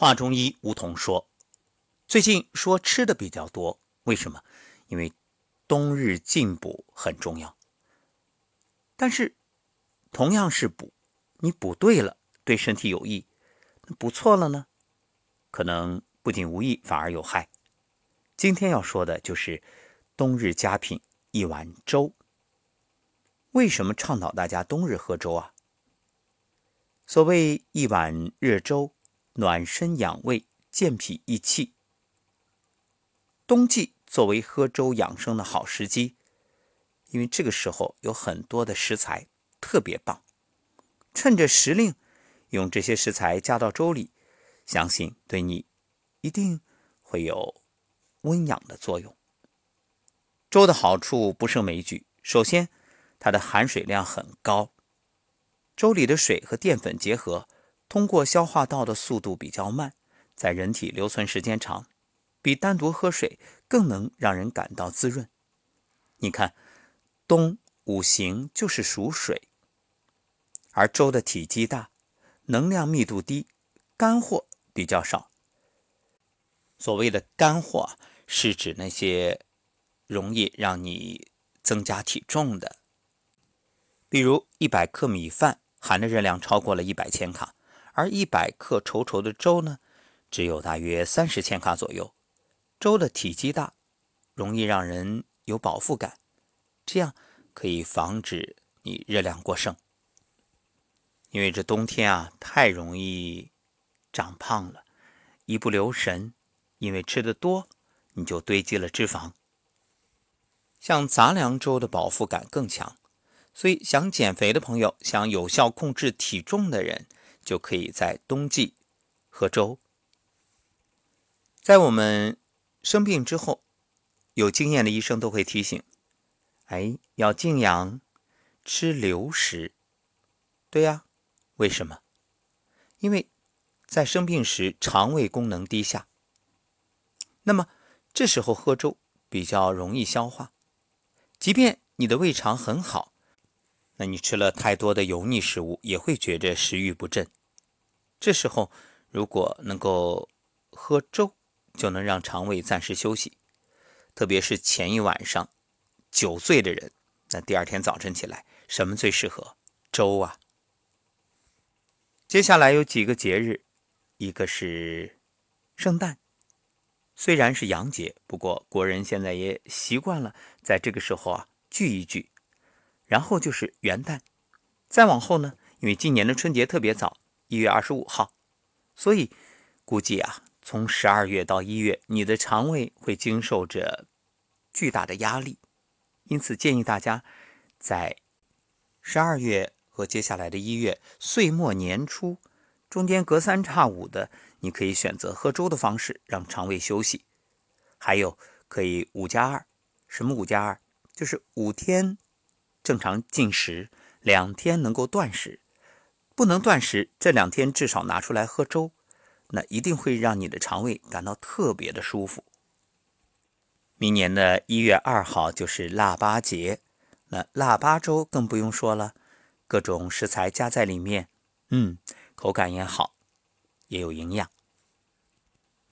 话中医梧桐说：“最近说吃的比较多，为什么？因为冬日进补很重要。但是同样是补，你补对了，对身体有益；那补错了呢，可能不仅无益，反而有害。今天要说的就是冬日佳品一碗粥。为什么倡导大家冬日喝粥啊？所谓一碗热粥。”暖身养胃，健脾益气。冬季作为喝粥养生的好时机，因为这个时候有很多的食材特别棒，趁着时令，用这些食材加到粥里，相信对你一定会有温养的作用。粥的好处不胜枚举，首先它的含水量很高，粥里的水和淀粉结合。通过消化道的速度比较慢，在人体留存时间长，比单独喝水更能让人感到滋润。你看，冬五行就是属水，而粥的体积大，能量密度低，干货比较少。所谓的干货，是指那些容易让你增加体重的，比如一百克米饭含的热量超过了一百千卡。而一百克稠稠的粥呢，只有大约三十千卡左右。粥的体积大，容易让人有饱腹感，这样可以防止你热量过剩。因为这冬天啊，太容易长胖了，一不留神，因为吃的多，你就堆积了脂肪。像杂粮粥的饱腹感更强，所以想减肥的朋友，想有效控制体重的人。就可以在冬季喝粥。在我们生病之后，有经验的医生都会提醒：哎，要静养，吃流食。对呀，为什么？因为在生病时肠胃功能低下，那么这时候喝粥比较容易消化。即便你的胃肠很好，那你吃了太多的油腻食物，也会觉着食欲不振。这时候，如果能够喝粥，就能让肠胃暂时休息。特别是前一晚上酒醉的人，那第二天早晨起来，什么最适合？粥啊！接下来有几个节日，一个是圣诞，虽然是洋节，不过国人现在也习惯了在这个时候啊聚一聚。然后就是元旦，再往后呢，因为今年的春节特别早。一月二十五号，所以估计啊，从十二月到一月，你的肠胃会经受着巨大的压力，因此建议大家在十二月和接下来的一月岁末年初中间隔三差五的，你可以选择喝粥的方式让肠胃休息。还有可以五加二，什么五加二？就是五天正常进食，两天能够断食。不能断食，这两天至少拿出来喝粥，那一定会让你的肠胃感到特别的舒服。明年的一月二号就是腊八节，那腊八粥更不用说了，各种食材加在里面，嗯，口感也好，也有营养。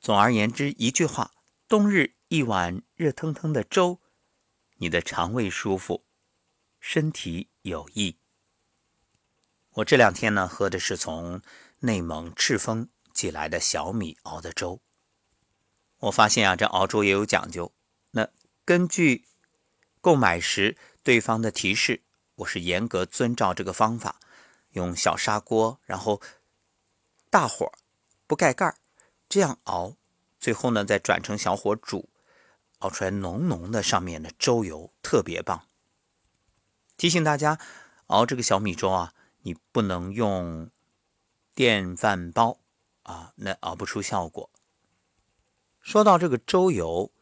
总而言之，一句话，冬日一碗热腾腾的粥，你的肠胃舒服，身体有益。我这两天呢，喝的是从内蒙赤峰寄来的小米熬的粥。我发现啊，这熬粥也有讲究。那根据购买时对方的提示，我是严格遵照这个方法，用小砂锅，然后大火不盖盖这样熬，最后呢再转成小火煮，熬出来浓浓的上面的粥油特别棒。提醒大家，熬这个小米粥啊。你不能用电饭煲啊，那熬不出效果。说到这个粥油，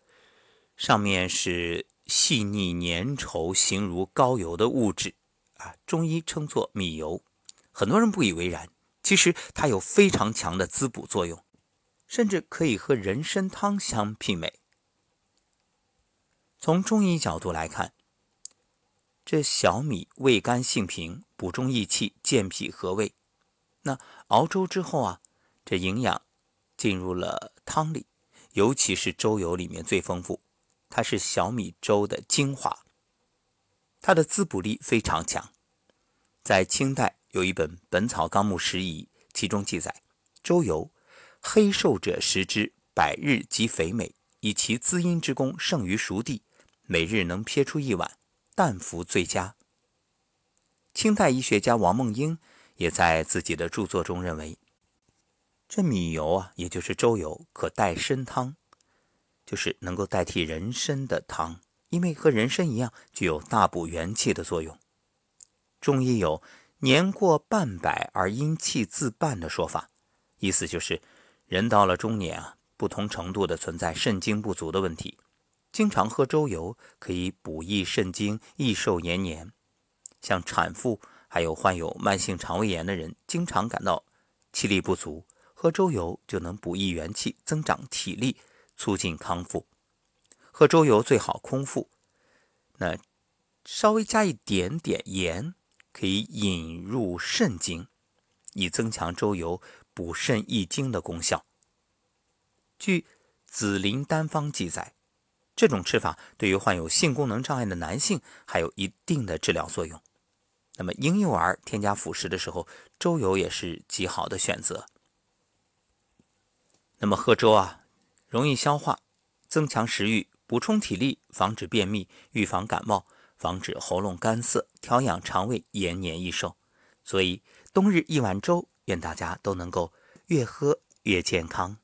上面是细腻粘稠、形如膏油的物质啊，中医称作米油。很多人不以为然，其实它有非常强的滋补作用，甚至可以和人参汤相媲美。从中医角度来看。这小米味甘性平，补中益气，健脾和胃。那熬粥之后啊，这营养进入了汤里，尤其是粥油里面最丰富，它是小米粥的精华，它的滋补力非常强。在清代有一本《本草纲目拾遗》，其中记载，粥油黑瘦者食之，百日即肥美，以其滋阴之功胜于熟地，每日能撇出一碗，但服最佳。清代医学家王梦英也在自己的著作中认为，这米油啊，也就是粥油，可代参汤，就是能够代替人参的汤，因为和人参一样，具有大补元气的作用。中医有“年过半百而阴气自半”的说法，意思就是人到了中年啊，不同程度的存在肾精不足的问题，经常喝粥油可以补益肾精，益寿延年。像产妇，还有患有慢性肠胃炎的人，经常感到气力不足，喝粥油就能补益元气，增长体力，促进康复。喝粥油最好空腹，那稍微加一点点盐，可以引入肾经，以增强粥油补肾益精的功效。据《紫林丹方》记载，这种吃法对于患有性功能障碍的男性还有一定的治疗作用。那么婴幼儿添加辅食的时候，粥油也是极好的选择。那么喝粥啊，容易消化，增强食欲，补充体力，防止便秘，预防感冒，防止喉咙干涩，调养肠胃，延年益寿。所以冬日一碗粥，愿大家都能够越喝越健康。